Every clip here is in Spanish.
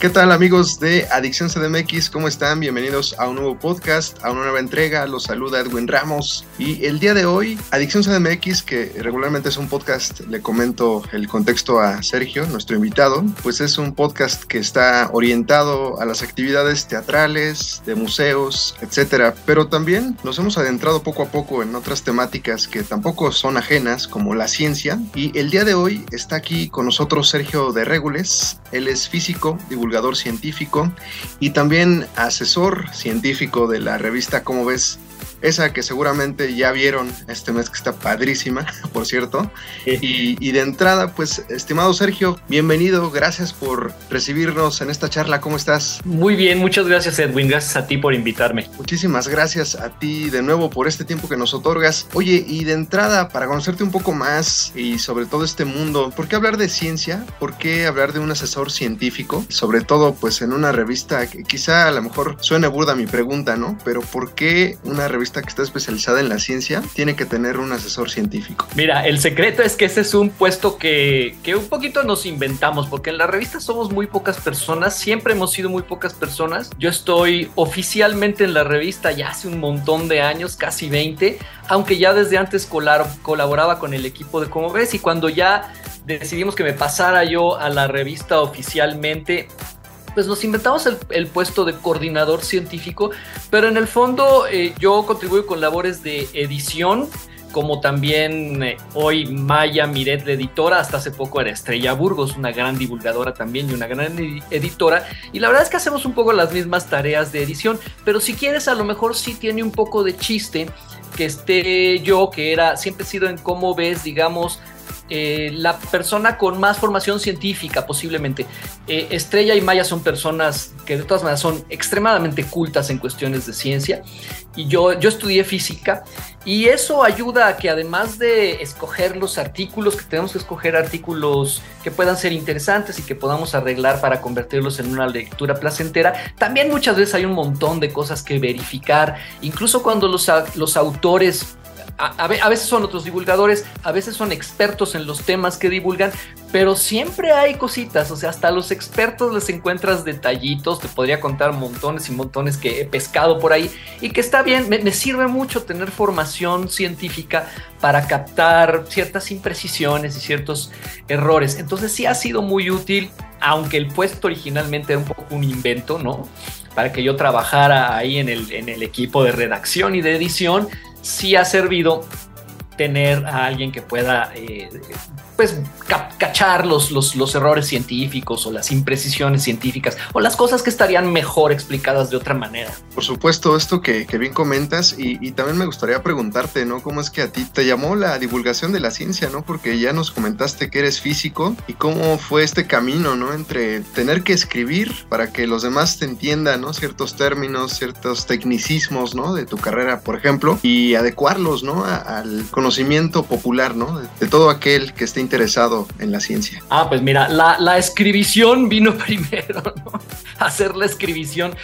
¿Qué tal amigos de Adicción CDMX? ¿Cómo están? Bienvenidos a un nuevo podcast, a una nueva entrega. Los saluda Edwin Ramos. Y el día de hoy, Adicción CDMX, que regularmente es un podcast, le comento el contexto a Sergio, nuestro invitado, pues es un podcast que está orientado a las actividades teatrales, de museos, etcétera. Pero también nos hemos adentrado poco a poco en otras temáticas que tampoco son ajenas, como la ciencia. Y el día de hoy está aquí con nosotros Sergio de Regules. Él es físico, divulgador científico y también asesor científico de la revista Cómo ves esa que seguramente ya vieron este mes que está padrísima, por cierto. Y, de entrada, pues, estimado Sergio, bienvenido, gracias por recibirnos en esta charla, ¿cómo estás? Muy bien, muchas gracias Edwin, gracias a ti por invitarme. Muchísimas gracias a ti de nuevo por este tiempo que nos otorgas. Oye, y de entrada, para conocerte un poco más y sobre todo este mundo, ¿por qué hablar de ciencia? ¿Por qué hablar de un asesor científico? Sobre todo, pues, en una revista que quizá a lo mejor suene burda mi pregunta, ¿no? Pero ¿por qué una revista que está especializada en la ciencia tiene que tener un asesor científico. Mira, el secreto es que ese es un puesto que, que un poquito nos inventamos, porque en la revista somos muy pocas personas, siempre hemos sido muy pocas personas. Yo estoy oficialmente en la revista ya hace un montón de años, casi 20, aunque ya desde antes colaboraba con el equipo de Como ves y cuando ya decidimos que me pasara yo a la revista oficialmente, pues nos inventamos el, puesto de coordinador científico, pero en el fondo eh, yo contribuyo con labores de edición, como también eh, hoy Maya Miret, la editora, hasta hace poco era Estrella Burgos, una gran divulgadora también y una gran editora, y la verdad es que hacemos un poco las mismas tareas de edición, pero si quieres a lo mejor sí tiene un poco de chiste que esté yo, que era, siempre he sido en cómo ves, digamos, eh, la persona con más formación científica posiblemente. Eh, Estrella y Maya son personas que de todas maneras son extremadamente cultas en cuestiones de ciencia y yo, yo estudié física y eso ayuda a que además de escoger los artículos, que tenemos que escoger artículos que puedan ser interesantes y que podamos arreglar para convertirlos en una lectura placentera, también muchas veces hay un montón de cosas que verificar, incluso cuando los, los autores a, veces son otros divulgadores, a veces son expertos en los temas que divulgan, pero siempre hay cositas, o sea, hasta a los expertos les encuentras detallitos, te podría contar montones y montones que he pescado por ahí y que está bien, me, sirve mucho tener formación científica para captar ciertas imprecisiones y ciertos errores. Entonces sí ha sido muy útil, aunque el puesto originalmente era un poco un invento, ¿no? Para que yo trabajara ahí en el, en el equipo de redacción y de edición, sí ha servido tener a alguien que pueda eh, pues cachar los, los, errores científicos o las imprecisiones científicas o las cosas que estarían mejor explicadas de otra manera. Por supuesto, esto que, bien comentas y, también me gustaría preguntarte, ¿no? ¿Cómo es que a ti te llamó la divulgación de la ciencia, ¿no? Porque ya nos comentaste que eres físico y cómo fue este camino, ¿no? Entre tener que escribir para que los demás te entiendan, ¿no? Ciertos términos, ciertos tecnicismos, ¿no? De tu carrera, por ejemplo, y adecuarlos, ¿no? al conocimiento popular, ¿no? De, de todo aquel que esté interesado en la ciencia? Ah, pues mira, la, la escribición vino primero, ¿no? Hacer la escribición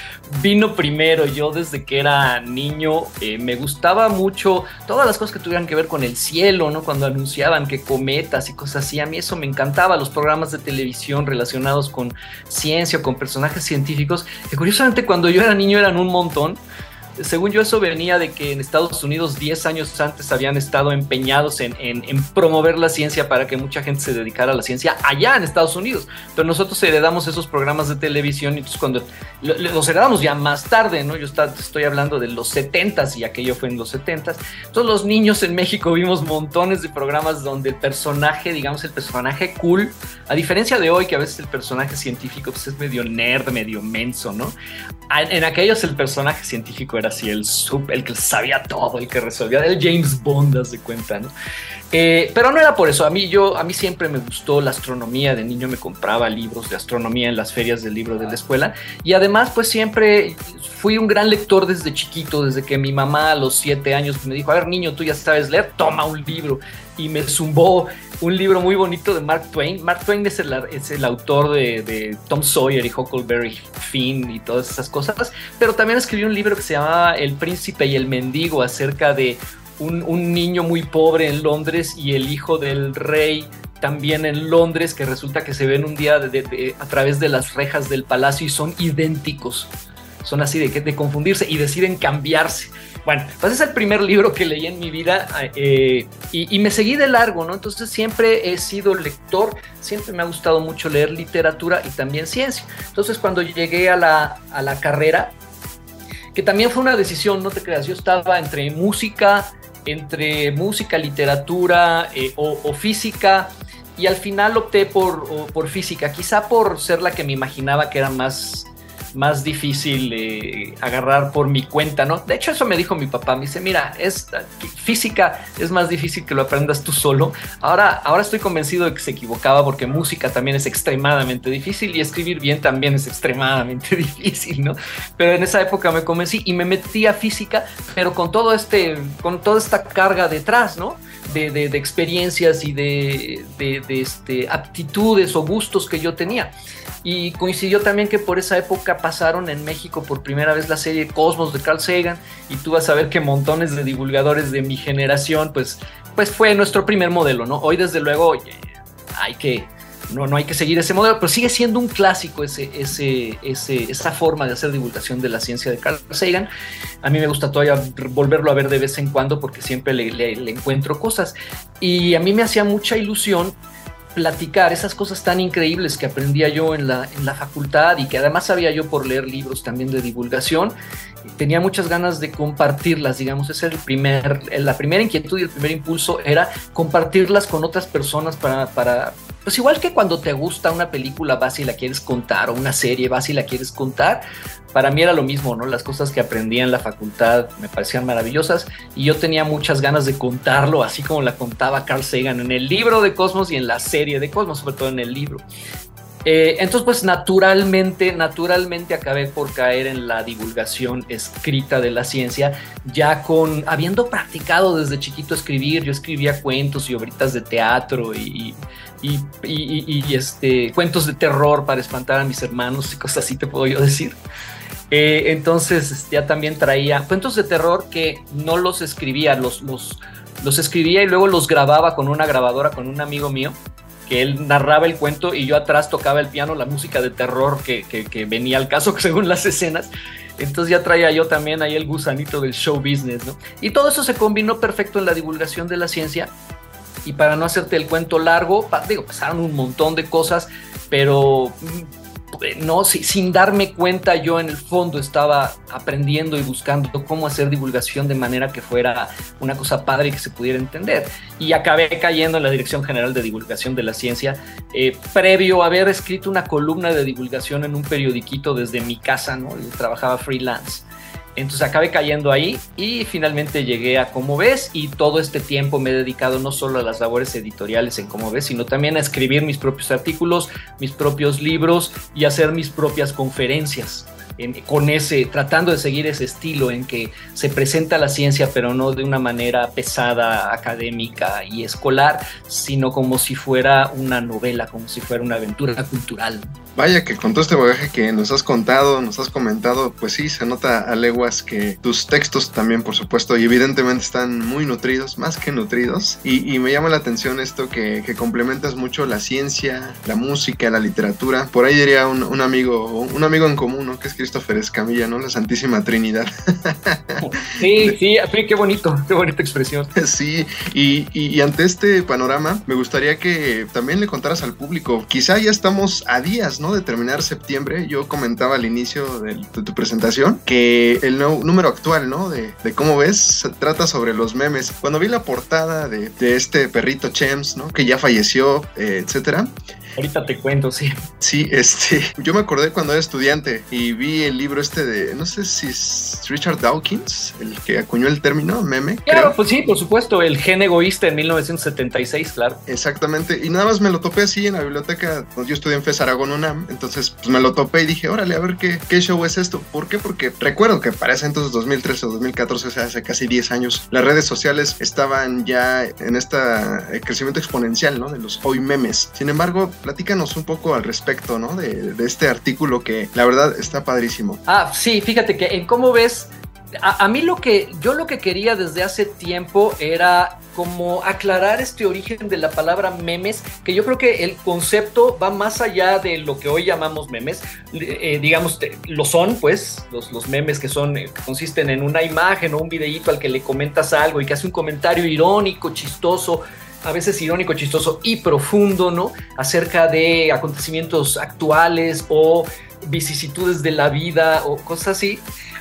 vino primero. Yo desde que era niño eh, me gustaba mucho todas las cosas que tuvieran que ver con el cielo, ¿no? Cuando anunciaban que cometas y cosas así, a mí eso me encantaba. Los programas de televisión relacionados con ciencia con personajes científicos, curiosamente cuando yo era niño eran un montón según yo eso venía de que en Estados Unidos 10 años antes habían estado empeñados en, promover la ciencia para que mucha gente se dedicara a la ciencia allá en Estados Unidos. Pero nosotros heredamos esos programas de televisión y entonces cuando los heredamos ya más tarde, ¿no? Yo estoy hablando de los 70s y aquello fue en los 70s. Todos los niños en México vimos montones de programas donde el personaje, digamos, el personaje cool, a diferencia de hoy que a veces el personaje científico pues, es medio nerd, medio menso, ¿no? En aquellos el personaje científico era así, el, el que sabía todo, el que resolvía, el James Bond, de cuenta, ¿no? Eh, pero no era por eso. A mí, yo, a mí siempre me gustó la astronomía. De niño me compraba libros de astronomía en las ferias del libro de la escuela. Y además, pues siempre fui un gran lector desde chiquito, desde que mi mamá a los siete años me dijo, a ver niño, tú ya sabes leer, toma un libro. Y me zumbó un libro muy bonito de Mark Twain. Mark Twain es el, es el autor de, de, Tom Sawyer y Huckleberry Finn y todas esas cosas. Pero también escribió un libro que se llamaba El príncipe y el mendigo acerca de un, niño muy pobre en Londres y el hijo del rey también en Londres, que resulta que se ven un día a través de las rejas del palacio y son idénticos. Son así de, de confundirse y deciden cambiarse. Bueno, pues es el primer libro que leí en mi vida eh, y, me seguí de largo, ¿no? Entonces siempre he sido lector, siempre me ha gustado mucho leer literatura y también ciencia. Entonces cuando llegué a la, a la carrera, que también fue una decisión, no te creas, yo estaba entre música, entre música, literatura eh, o, física y al final opté por, por, física, quizá por ser la que me imaginaba que era más más difícil eh, agarrar por mi cuenta, ¿no? De hecho, eso me dijo mi papá. Me dice, mira, es, física es más difícil que lo aprendas tú solo. Ahora, ahora estoy convencido de que se equivocaba porque música también es extremadamente difícil y escribir bien también es extremadamente difícil, ¿no? Pero en esa época me convencí y me metí a física, pero con todo este, con toda esta carga detrás, ¿no? De, de, de experiencias y de, de, este, aptitudes o gustos que yo tenía. Y coincidió también que por esa época pasaron en México por primera vez la serie Cosmos de Carl Sagan y tú vas a ver que montones de divulgadores de mi generación pues, pues fue nuestro primer modelo, ¿no? Hoy desde luego hay que, no, no hay que seguir ese modelo, pero sigue siendo un clásico ese, ese, ese, esa forma de hacer divulgación de la ciencia de Carl Sagan. A mí me gusta todavía volverlo a ver de vez en cuando porque siempre le, le encuentro cosas. Y a mí me hacía mucha ilusión platicar esas cosas tan increíbles que aprendía yo en la, en la facultad y que además sabía yo por leer libros también de divulgación. Tenía muchas ganas de compartirlas, digamos, ese el primer, la primera inquietud y el primer impulso era compartirlas con otras personas para, para, pues igual que cuando te gusta una película vas y la quieres contar o una serie vas y la quieres contar, para mí era lo mismo, ¿no? Las cosas que aprendí en la facultad me parecían maravillosas y yo tenía muchas ganas de contarlo, así como la contaba Carl Sagan en el libro de Cosmos y en la serie de Cosmos, sobre todo en el libro. Eh, entonces, pues naturalmente, naturalmente acabé por caer en la divulgación escrita de la ciencia, ya con, habiendo practicado desde chiquito escribir, yo escribía cuentos y obritas de teatro y, y, este, cuentos de terror para espantar a mis hermanos y cosas así te puedo yo decir. Eh, entonces ya también traía cuentos de terror que no los escribía, los, los, los escribía y luego los grababa con una grabadora con un amigo mío, que él narraba el cuento y yo atrás tocaba el piano, la música de terror que, que, venía al caso según las escenas. Entonces ya traía yo también ahí el gusanito del show business, ¿no? Y todo eso se combinó perfecto en la divulgación de la ciencia. Y para no hacerte el cuento largo, digo, pasaron un montón de cosas, pero mm, no, sin darme cuenta yo en el fondo estaba aprendiendo y buscando cómo hacer divulgación de manera que fuera una cosa padre y que se pudiera entender. Y acabé cayendo en la Dirección General de Divulgación de la Ciencia, eh, previo a haber escrito una columna de divulgación en un periodiquito desde mi casa, ¿no? Trabajaba freelance. Entonces acabé cayendo ahí y finalmente llegué a Como ves y todo este tiempo me he dedicado no solo a las labores editoriales en Como ves, sino también a escribir mis propios artículos, mis propios libros y hacer mis propias conferencias con ese, tratando de seguir ese estilo en que se presenta la ciencia, pero no de una manera pesada, académica y escolar, sino como si fuera una novela, como si fuera una aventura cultural. Vaya que con todo este bagaje que nos has contado, nos has comentado, pues sí, se nota a leguas que tus textos también, por supuesto, y evidentemente están muy nutridos, más que nutridos. Y, me llama la atención esto que, complementas mucho la ciencia, la música, la literatura. Por ahí diría un, un amigo, un amigo en común, ¿no? Que es Christopher Escamilla, ¿no? La Santísima Trinidad. Sí, sí, qué bonito, qué bonita expresión. Sí, y, y, ante este panorama, me gustaría que también le contaras al público, quizá ya estamos a días, ¿no? De terminar septiembre. Yo comentaba al inicio de, tu presentación que el número actual, ¿no? De, cómo ves, se trata sobre los memes. Cuando vi la portada de, de este perrito Chems, ¿no? Que ya falleció, eh, etcétera Ahorita te cuento, sí. Sí, este, yo me acordé cuando era estudiante y vi el libro este de, no sé si es Richard Dawkins, el que acuñó el término meme. Claro, pues sí, por supuesto, el gen egoísta en 1976, claro. Exactamente, y nada más me lo topé así en la biblioteca, pues yo estudié en FES Aragón UNAM, entonces pues me lo topé y dije, órale, a ver qué, qué show es esto. ¿Por qué? Porque recuerdo que para ese entonces, 2013 o 2014, o sea, hace casi 10 años, las redes sociales estaban ya en este crecimiento exponencial, ¿no? De los hoy memes. Sin embargo, platícanos un poco al respecto, ¿no? De, este artículo que la verdad está padrísimo. Ah, sí, fíjate que en cómo ves a, mí lo que yo lo que quería desde hace tiempo era como aclarar este origen de la palabra memes, que yo creo que el concepto va más allá de lo que hoy llamamos memes, eh, digamos, lo son, pues, los, los memes que son, eh, consisten en una imagen o un videíto al que le comentas algo y que hace un comentario irónico, chistoso, a veces irónico, chistoso y profundo, ¿no? Acerca de acontecimientos actuales o vicisitudes de la vida o cosas así.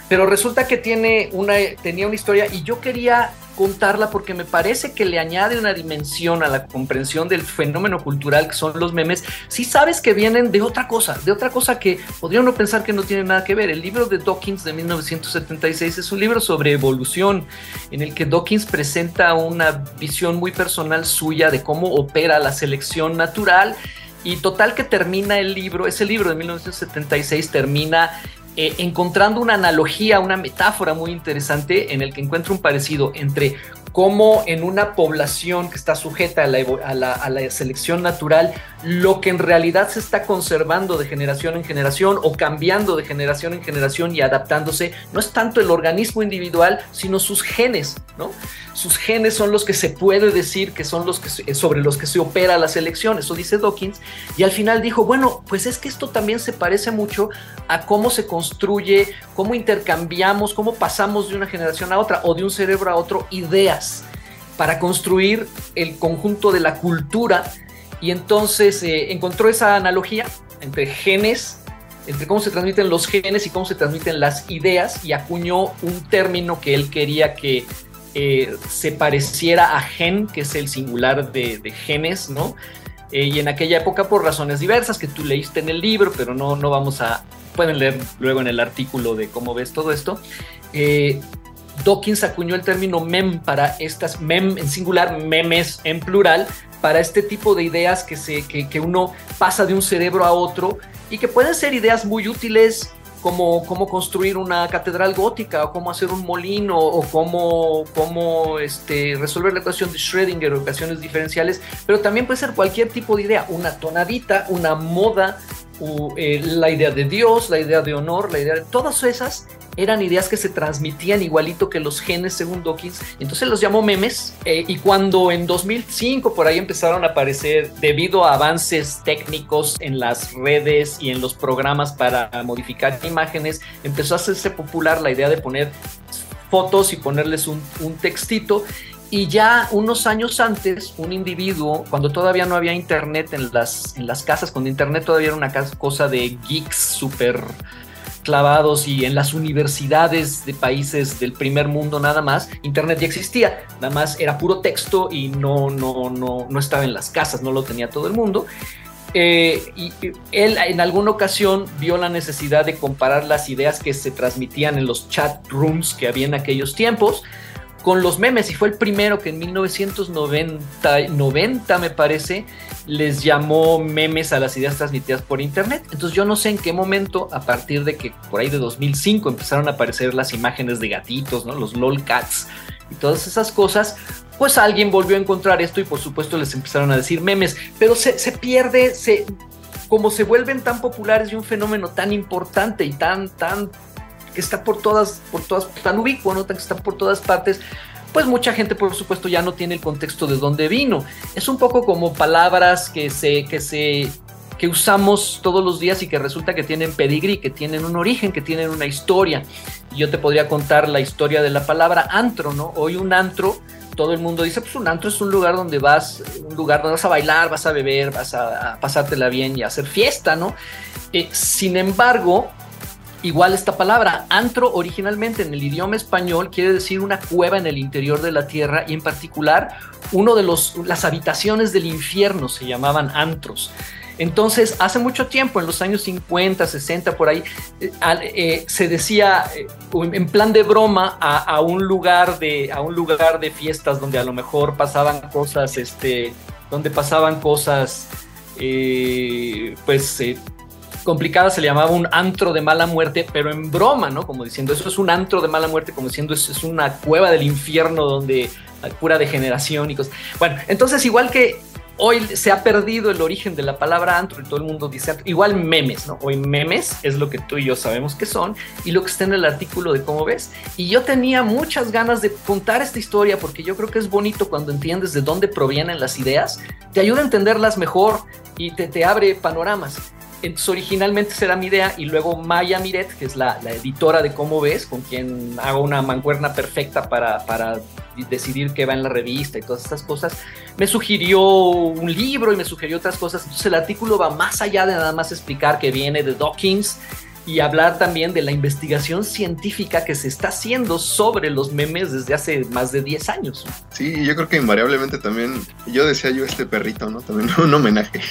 Pero resulta que tiene una, tenía una historia y yo quería contarla porque me parece que le añade una dimensión a la comprensión del fenómeno cultural que son los memes, si sabes que vienen de otra cosa, de otra cosa que podría uno pensar que no tiene nada que ver. El libro de Dawkins de 1976 es un libro sobre evolución en el que Dawkins presenta una visión muy personal suya de cómo opera la selección natural y total que termina el libro, ese libro de 1976 termina eh, encontrando una analogía, una metáfora muy interesante en el que encuentro un parecido entre cómo en una población que está sujeta a la, selección natural, lo que en realidad se está conservando de generación en generación o cambiando de generación en generación y adaptándose, no es tanto el organismo individual, sino sus genes, ¿no? Sus genes son los que se puede decir que son los que sobre los que se opera la selección, eso dice Dawkins, y al final dijo, bueno, pues es que esto también se parece mucho a cómo se cómo intercambiamos, cómo pasamos de una generación a otra o de un cerebro a otro ideas para construir el conjunto de la cultura y entonces eh, encontró esa analogía entre genes, entre cómo se transmiten los genes y cómo se transmiten las ideas y acuñó un término que él quería que eh, se pareciera a gen, que es el singular de, genes, ¿no? Eh, y en aquella época por razones diversas que tú leíste en el libro, pero no, no vamos a, pueden leer luego en el artículo de cómo ves todo esto. Dawkins acuñó el término mem para estas, mem en singular, memes en plural, para este tipo de ideas que, se, que, uno pasa de un cerebro a otro y que pueden ser ideas muy útiles como cómo construir una catedral gótica o cómo hacer un molino o cómo, cómo este, resolver la ecuación de Schrödinger o ecuaciones diferenciales, pero también puede ser cualquier tipo de idea, una tonadita, una moda, eh, la idea de Dios, la idea de honor, la idea de todas esas eran ideas que se transmitían igualito que los genes según Dawkins. Entonces los llamó memes eh, y cuando en 2005 por ahí empezaron a aparecer debido a avances técnicos en las redes y en los programas para modificar imágenes, empezó a hacerse popular la idea de poner fotos y ponerles un textito y ya unos años antes, un individuo, cuando todavía no había internet en las, en las casas, cuando internet todavía era una cosa de geeks súper clavados y en las universidades de países del primer mundo nada más, Internet ya existía, nada más era puro texto y no, no, no, no estaba en las casas, no lo tenía todo el mundo. Eh, y él en alguna ocasión vio la necesidad de comparar las ideas que se transmitían en los chat rooms que había en aquellos tiempos con los memes y fue el primero que en 1990 90, me parece les llamó memes a las ideas transmitidas por internet. Entonces yo no sé en qué momento, a partir de que por ahí de 2005 empezaron a aparecer las imágenes de gatitos, ¿no? los lolcats y todas esas cosas, pues alguien volvió a encontrar esto y por supuesto les empezaron a decir memes, pero se, se pierde, se, como se vuelven tan populares y un fenómeno tan importante y tan, tan que está por todas, por todas, tan ubicuo, ¿no? que está por todas partes, pues mucha gente por supuesto ya no tiene el contexto de dónde vino. Es un poco como palabras que se, que se, que usamos todos los días y que resulta que tienen pedigrí, que tienen un origen, que tienen una historia. Yo te podría contar la historia de la palabra antro, ¿no? Hoy un antro, todo el mundo dice, pues un antro es un lugar donde vas, un lugar donde vas a bailar, vas a beber, vas a, pasártela bien y a hacer fiesta, ¿no? Eh, sin embargo, Igual esta palabra, antro originalmente en el idioma español quiere decir una cueva en el interior de la tierra y en particular uno de los las habitaciones del infierno se llamaban antros. Entonces, hace mucho tiempo, en los años 50, 60, por ahí, eh, eh, se decía eh, en plan de broma a, un lugar de, a un lugar de fiestas donde a lo mejor pasaban cosas, este, donde pasaban cosas, pues complicadas, se le llamaba un antro de mala muerte, pero en broma, ¿no? Como diciendo, eso es un antro de mala muerte, como diciendo, eso es una cueva del infierno donde pura degeneración y cosas. Bueno, entonces igual que hoy se ha perdido el origen de la palabra antro y todo el mundo dice igual memes, ¿no? Hoy memes es lo que tú y yo sabemos que son y lo que está en el artículo de cómo ves. Y yo tenía muchas ganas de contar esta historia porque yo creo que es bonito cuando entiendes de dónde provienen las ideas, te ayuda a entenderlas mejor y te, te abre panoramas. Entonces, originalmente será mi idea y luego Maya Miret, que es la, editora de Cómo Ves, con quien hago una mancuerna perfecta para, para decidir qué va en la revista y todas estas cosas, me sugirió un libro y me sugirió otras cosas. Entonces el artículo va más allá de nada más explicar que viene de Dawkins y hablar también de la investigación científica que se está haciendo sobre los memes desde hace más de 10 años. Sí, yo creo que invariablemente también, yo decía yo este perrito, ¿no? También un homenaje.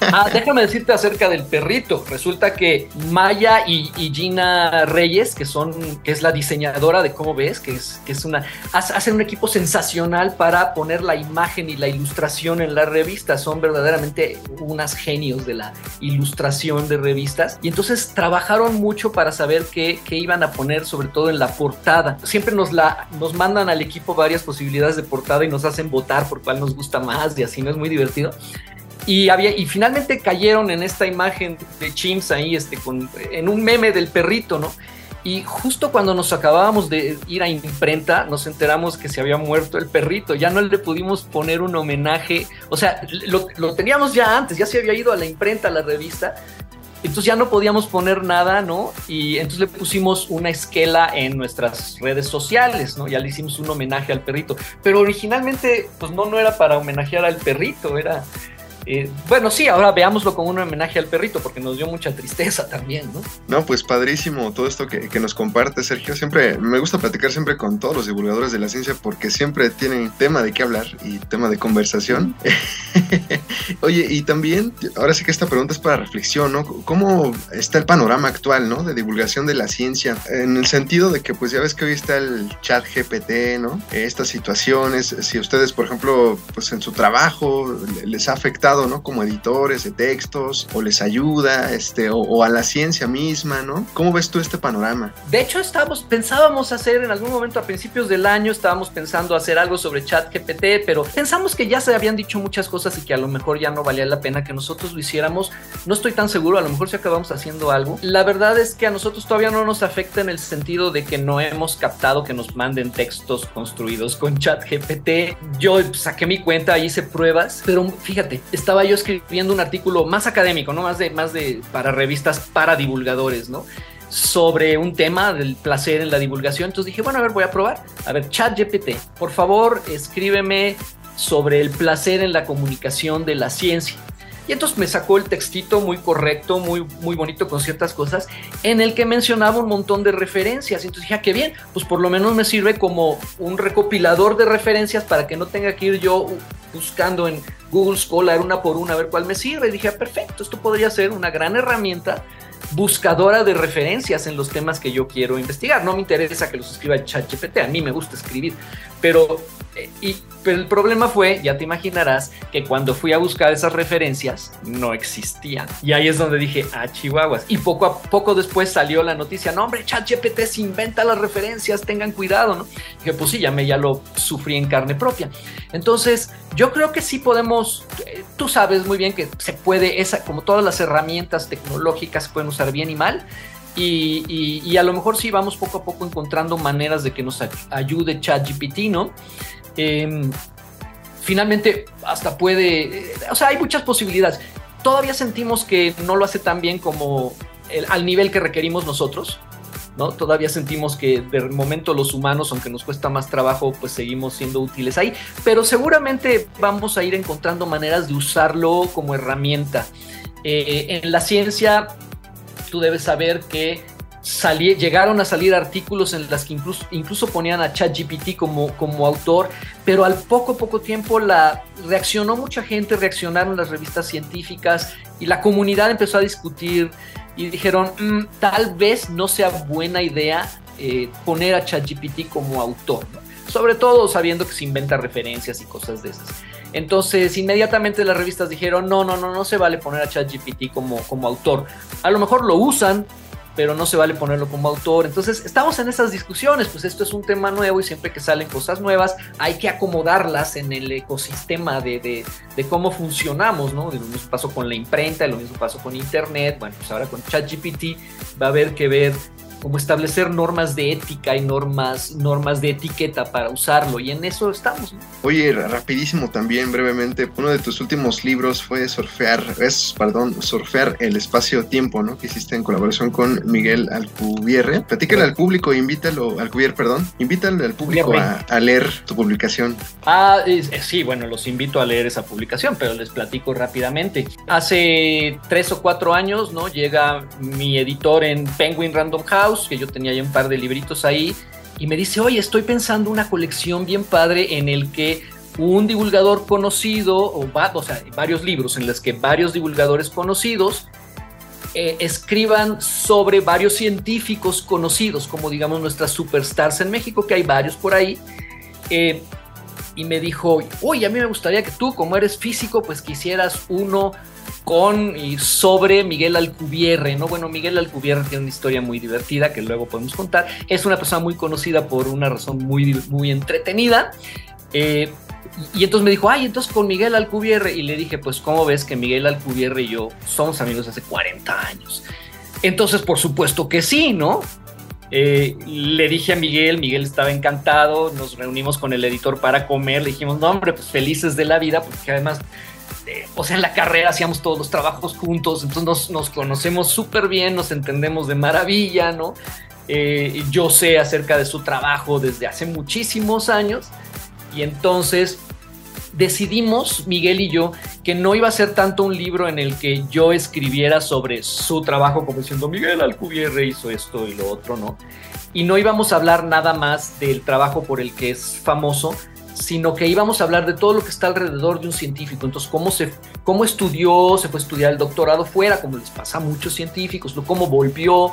Ah, déjame decirte acerca del perrito. Resulta que Maya y, Gina Reyes, que son, que es la diseñadora de cómo ves, que es, que es una, hacen un equipo sensacional para poner la imagen y la ilustración en la revista. Son verdaderamente unas genios de la ilustración de revistas. Y entonces trabajaron mucho para saber qué, iban a poner, sobre todo en la portada. Siempre nos, la, nos mandan al equipo varias posibilidades de portada y nos hacen votar por cuál nos gusta más y así, ¿no? Es muy divertido. Y, había, y finalmente cayeron en esta imagen de Chimps ahí, este, con, en un meme del perrito, ¿no? Y justo cuando nos acabábamos de ir a imprenta, nos enteramos que se había muerto el perrito. Ya no le pudimos poner un homenaje. O sea, lo, lo, teníamos ya antes, ya se había ido a la imprenta, a la revista, entonces ya no podíamos poner nada, ¿no? Y entonces le pusimos una esquela en nuestras redes sociales, ¿no? Ya le hicimos un homenaje al perrito. Pero originalmente, pues no, no era para homenajear al perrito, era eh, bueno, sí, ahora veámoslo como un homenaje al perrito, porque nos dio mucha tristeza también, ¿no? No, pues padrísimo todo esto que, nos comparte Sergio. Siempre me gusta platicar siempre con todos los divulgadores de la ciencia porque siempre tienen tema de qué hablar y tema de conversación. Oye, y también, ahora sí que esta pregunta es para reflexión, ¿no? ¿Cómo está el panorama actual, ¿no? De divulgación de la ciencia, en el sentido de que, pues ya ves que hoy está el chat GPT, ¿no? Estas situaciones, si ustedes, por ejemplo, pues en su trabajo les ha afectado ¿no? Como editores de textos, o les ayuda, este, o, a la ciencia misma, ¿no? ¿Cómo ves tú este panorama? De hecho, estábamos, pensábamos hacer en algún momento a principios del año, estábamos pensando hacer algo sobre chat GPT, pero pensamos que ya se habían dicho muchas cosas y que a lo mejor ya no valía la pena que nosotros lo hiciéramos. No estoy tan seguro, a lo mejor si acabamos haciendo algo. La verdad es que a nosotros todavía no nos afecta en el sentido de que no hemos captado que nos manden textos construidos con chat GPT. Yo saqué mi cuenta, hice pruebas, pero fíjate, estaba yo escribiendo un artículo más académico, ¿no? Más de, más de, para revistas para divulgadores, ¿no? Sobre un tema del placer en la divulgación. Entonces dije, bueno, a ver, voy a probar. A ver, chat GPT, por favor, escríbeme sobre el placer en la comunicación de la ciencia. Y entonces me sacó el textito muy correcto, muy, muy bonito con ciertas cosas, en el que mencionaba un montón de referencias. Entonces dije, ah, qué bien, pues por lo menos me sirve como un recopilador de referencias para que no tenga que ir yo buscando en Google Scholar una por una a ver cuál me sirve. Y dije, ah, perfecto, esto podría ser una gran herramienta buscadora de referencias en los temas que yo quiero investigar. No me interesa que los escriba ChatGPT, a mí me gusta escribir, pero, y, pero el problema fue, ya te imaginarás, que cuando fui a buscar esas referencias no existían. Y ahí es donde dije, ah, chihuahuas. Y poco a poco después salió la noticia, no hombre, ChatGPT se inventa las referencias, tengan cuidado, ¿no? Y dije, pues sí, ya me ya lo sufrí en carne propia. Entonces, yo creo que sí podemos, eh, tú sabes muy bien que se puede, esa, como todas las herramientas tecnológicas pueden usar bien y mal. Y, a lo mejor sí vamos poco a poco encontrando maneras de que nos ayude ChatGPT, ¿no? Em, finalmente, hasta puede, o sea, hay muchas posibilidades. Todavía sentimos que no lo hace tan bien como al nivel que requerimos nosotros. ¿no? Todavía sentimos que de momento los humanos, aunque nos cuesta más trabajo, pues seguimos siendo útiles ahí, pero seguramente vamos a ir encontrando maneras de usarlo como herramienta. Eh, en la ciencia tú debes saber que llegaron a salir artículos en las que incluso, incluso ponían a ChatGPT como, como autor, pero al poco, poco tiempo la, reaccionó mucha gente, reaccionaron las revistas científicas y la comunidad empezó a discutir y dijeron, mm, tal vez no sea buena idea eh, poner a ChatGPT como autor, sobre todo sabiendo que se inventa referencias y cosas de esas. Entonces, inmediatamente las revistas dijeron, no, no, no, no se vale poner a ChatGPT como, como autor. A lo mejor lo usan, pero no se vale ponerlo como autor. Entonces, estamos en esas discusiones, pues esto es un tema nuevo y siempre que salen cosas nuevas hay que acomodarlas en el ecosistema de, de, cómo funcionamos, ¿no? Lo mismo pasó con la imprenta, lo mismo pasó con Internet, bueno, pues ahora con ChatGPT va a haber que ver como establecer normas de ética y normas, normas de etiqueta para usarlo, y en eso estamos. Oye, rapidísimo también, brevemente, uno de tus últimos libros fue Surfear, es, perdón, Surfear el espacio-tiempo, ¿no? Que hiciste en colaboración con Miguel Alcubierre. Platícale al público, invítalo, Alcubierre, perdón, invítale al público a, leer tu publicación. Ah, sí, bueno, los invito a leer esa publicación, pero les platico rápidamente. Hace tres o cuatro años, ¿no? Llega mi editor en Penguin Random House, que yo tenía ya un par de libritos ahí, y me dice, oye, estoy pensando una colección bien padre en el que un divulgador conocido, o, sea, varios libros en los que varios divulgadores conocidos eh, escriban sobre varios científicos conocidos, como digamos nuestras superstars en México, que hay varios por ahí. Eh, y me dijo, oye, a mí me gustaría que tú, como eres físico, pues quisieras uno con y sobre Miguel Alcubierre, ¿no? Bueno, Miguel Alcubierre tiene una historia muy divertida que luego podemos contar. Es una persona muy conocida por una razón muy, muy entretenida. Eh, y entonces me dijo, ay, entonces con Miguel Alcubierre. Y le dije, pues, ¿cómo ves que Miguel Alcubierre y yo somos amigos hace 40 años? Entonces, por supuesto que sí, ¿no? Eh, le dije a Miguel, Miguel estaba encantado, nos reunimos con el editor para comer, le dijimos, no, hombre, pues felices de la vida, porque además este, o sea, en la carrera hacíamos todos los trabajos juntos, entonces nos, conocemos súper bien, nos entendemos de maravilla, ¿no? Eh, yo sé acerca de su trabajo desde hace muchísimos años y entonces decidimos, Miguel y yo, que no iba a ser tanto un libro en el que yo escribiera sobre su trabajo, como diciendo Miguel Alcubierre hizo esto y lo otro, ¿no? Y no íbamos a hablar nada más del trabajo por el que es famoso, sino que íbamos a hablar de todo lo que está alrededor de un científico. Entonces, cómo, se, cómo estudió, se fue a estudiar el doctorado fuera, como les pasa a muchos científicos, cómo volvió,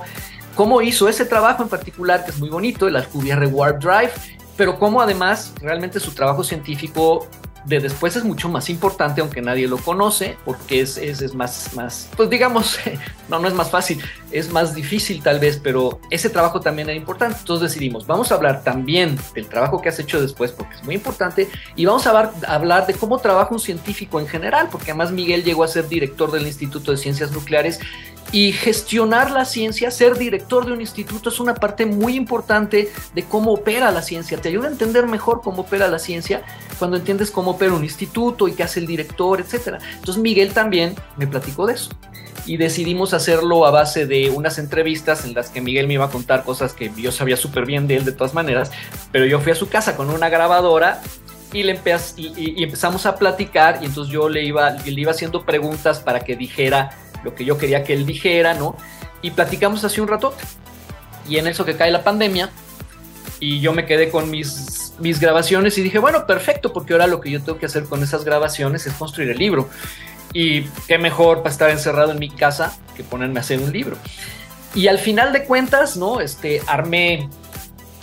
cómo hizo ese trabajo en particular, que es muy bonito, el Alcubierre Warp Drive, pero cómo además realmente su trabajo científico de después es mucho más importante, aunque nadie lo conoce, porque es, es, es, más, más, pues digamos, no, no es más fácil, es más difícil tal vez, pero ese trabajo también era importante. Entonces decidimos, vamos a hablar también del trabajo que has hecho después, porque es muy importante, y vamos a hablar de cómo trabaja un científico en general, porque además Miguel llegó a ser director del Instituto de Ciencias Nucleares y gestionar la ciencia, ser director de un instituto es una parte muy importante de cómo opera la ciencia. Te ayuda a entender mejor cómo opera la ciencia cuando entiendes cómo opera un instituto y qué hace el director, etc. Entonces Miguel también me platicó de eso. Y decidimos hacerlo a base de unas entrevistas en las que Miguel me iba a contar cosas que yo sabía súper bien de él de todas maneras, pero yo fui a su casa con una grabadora y, le y, empezamos a platicar y entonces yo le iba, le iba haciendo preguntas para que dijera lo que yo quería que él dijera, ¿no? Y platicamos hace un rato. Y en eso que cae la pandemia, y yo me quedé con mis, mis grabaciones y dije, bueno, perfecto, porque ahora lo que yo tengo que hacer con esas grabaciones es construir el libro. Y qué mejor para estar encerrado en mi casa que ponerme a hacer un libro. Y al final de cuentas, ¿no? Este, armé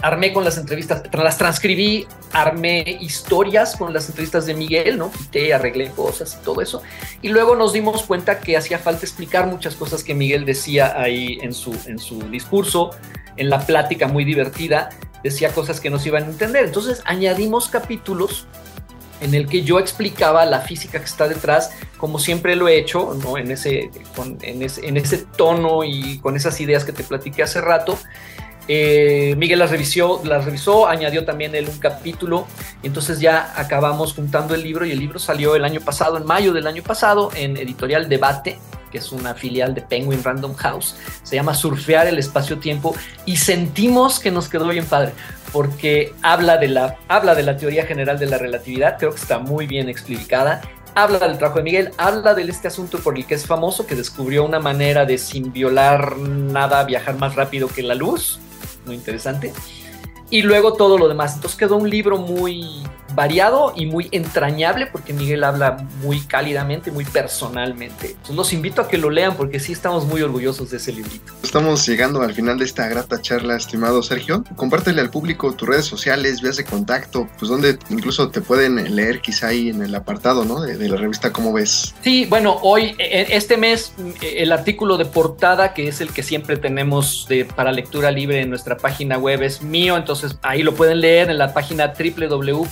armé con las entrevistas, las transcribí, armé historias con las entrevistas de Miguel, ¿no? Quité, arreglé cosas y todo eso. Y luego nos dimos cuenta que hacía falta explicar muchas cosas que Miguel decía ahí en su, en su discurso, en la plática muy divertida, decía cosas que no iban a entender. Entonces añadimos capítulos en el que yo explicaba la física que está detrás, como siempre lo he hecho, ¿no? en, ese, en, ese, en ese tono y con esas ideas que te platiqué hace rato. Eh, Miguel las revisó, las revisó, añadió también él un capítulo, entonces ya acabamos juntando el libro y el libro salió el año pasado, en mayo del año pasado, en editorial Debate, que es una filial de Penguin Random House. Se llama Surfear el espacio-tiempo y sentimos que nos quedó bien padre porque habla de, la, habla de la teoría general de la relatividad, creo que está muy bien explicada. Habla del trabajo de Miguel, habla de este asunto por el que es famoso, que descubrió una manera de sin violar nada viajar más rápido que la luz, muy interesante, y luego todo lo demás. Entonces quedó un libro muy variado y muy entrañable porque Miguel habla muy cálidamente, muy personalmente. Entonces los invito a que lo lean porque sí estamos muy orgullosos de ese librito. Estamos llegando al final de esta grata charla, estimado Sergio. Compártele al público tus redes sociales, vías de contacto, pues donde incluso te pueden leer quizá ahí en el apartado, ¿no? De, la revista ¿Cómo ves? Sí, bueno, hoy, e, e, este mes, e, el artículo de portada, que es el que siempre tenemos de, para lectura libre en nuestra página web, es mío, entonces ahí lo pueden leer en la página www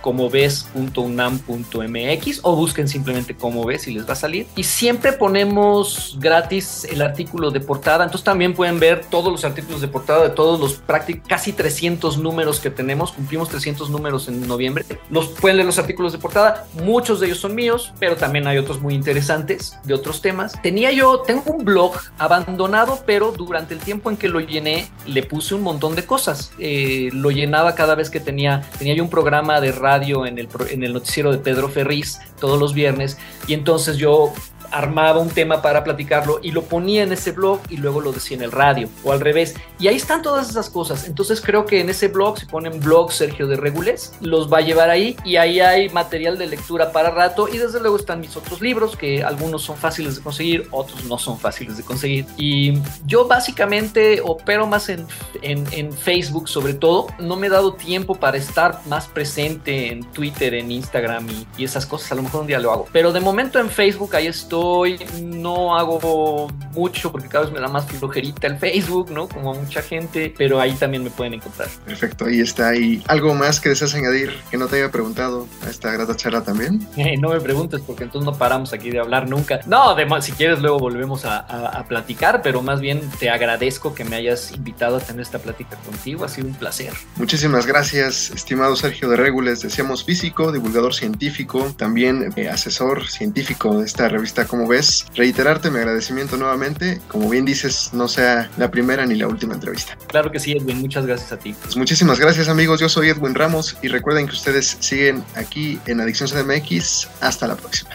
como ves.unam.mx o busquen simplemente como ves y les va a salir. Y siempre ponemos gratis el artículo de portada, entonces también pueden ver todos los artículos de portada de todos los casi 300 números que tenemos, cumplimos 300 números en noviembre. Los pueden leer los artículos de portada, muchos de ellos son míos, pero también hay otros muy interesantes de otros temas. Tenía yo, tengo un blog abandonado, pero durante el tiempo en que lo llené le puse un montón de cosas. Eh, lo llenaba cada vez que tenía, tenía yo un programa de radio en el, en el noticiero de Pedro Ferriz todos los viernes y entonces yo armaba un tema para platicarlo y lo ponía en ese blog y luego lo decía en el radio o al revés. Y ahí están todas esas cosas. Entonces creo que en ese blog, si ponen blog Sergio de Regules, los va a llevar ahí y ahí hay material de lectura para rato y desde luego están mis otros libros que algunos son fáciles de conseguir, otros no son fáciles de conseguir. Y yo básicamente opero más en, en, Facebook sobre todo. No me he dado tiempo para estar más presente en Twitter, en Instagram y, y esas cosas. A lo mejor un día lo hago. Pero de momento en Facebook ahí estoy Hoy no hago mucho porque cada vez me da más flojerita el Facebook, ¿no? Como mucha gente, pero ahí también me pueden encontrar. Perfecto, ahí está. ¿Y algo más que deseas añadir que no te haya preguntado a esta grata charla también? Eh, no me preguntes porque entonces no paramos aquí de hablar nunca. No, además, si quieres luego volvemos a, a platicar, pero más bien te agradezco que me hayas invitado a tener esta plática contigo. Ha sido un placer. Muchísimas gracias, estimado Sergio de Regules. Decíamos físico, divulgador científico, también eh, asesor científico de esta revista como ves, reiterarte mi agradecimiento nuevamente. Como bien dices, no sea la primera ni la última entrevista. Claro que sí, Edwin. Muchas gracias a ti. Pues muchísimas gracias, amigos. Yo soy Edwin Ramos y recuerden que ustedes siguen aquí en Adicción CDMX. Hasta la próxima.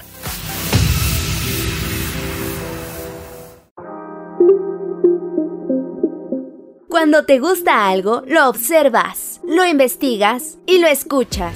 Cuando te gusta algo, lo observas, lo investigas y lo escuchas.